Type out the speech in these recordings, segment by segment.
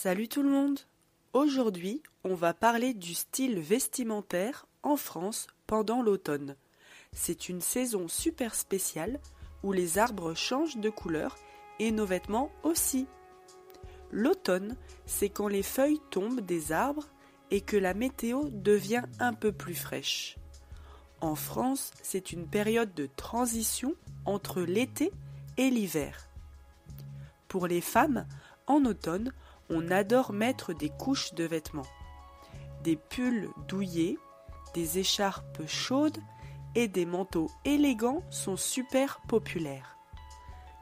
Salut tout le monde Aujourd'hui, on va parler du style vestimentaire en France pendant l'automne. C'est une saison super spéciale où les arbres changent de couleur et nos vêtements aussi. L'automne, c'est quand les feuilles tombent des arbres et que la météo devient un peu plus fraîche. En France, c'est une période de transition entre l'été et l'hiver. Pour les femmes, en automne, on adore mettre des couches de vêtements. Des pulls douillés, des écharpes chaudes et des manteaux élégants sont super populaires.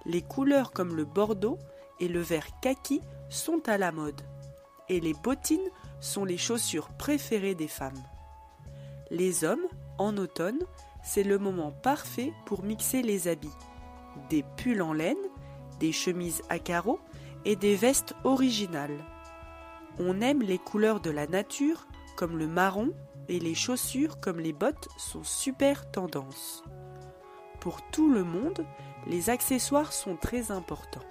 Les couleurs comme le bordeaux et le vert kaki sont à la mode. Et les bottines sont les chaussures préférées des femmes. Les hommes, en automne, c'est le moment parfait pour mixer les habits. Des pulls en laine, des chemises à carreaux des vestes originales. On aime les couleurs de la nature comme le marron et les chaussures comme les bottes sont super tendance. Pour tout le monde, les accessoires sont très importants.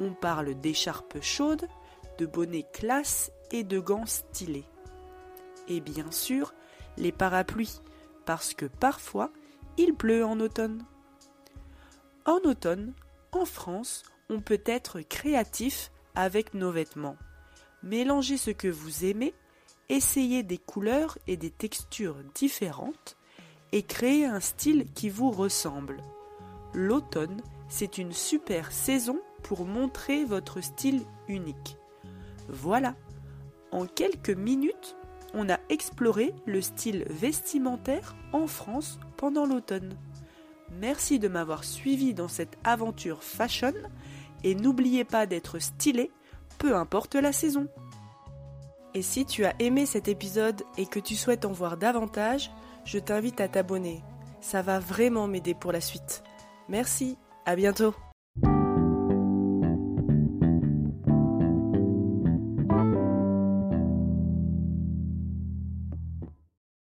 On parle d'écharpes chaudes, de bonnets classe et de gants stylés. Et bien sûr, les parapluies, parce que parfois, il pleut en automne. En automne, en France, on peut être créatif avec nos vêtements. Mélangez ce que vous aimez, essayez des couleurs et des textures différentes et créez un style qui vous ressemble. L'automne, c'est une super saison pour montrer votre style unique. Voilà, en quelques minutes, on a exploré le style vestimentaire en France pendant l'automne. Merci de m'avoir suivi dans cette aventure fashion et n'oubliez pas d'être stylé, peu importe la saison. Et si tu as aimé cet épisode et que tu souhaites en voir davantage, je t'invite à t'abonner. Ça va vraiment m'aider pour la suite. Merci, à bientôt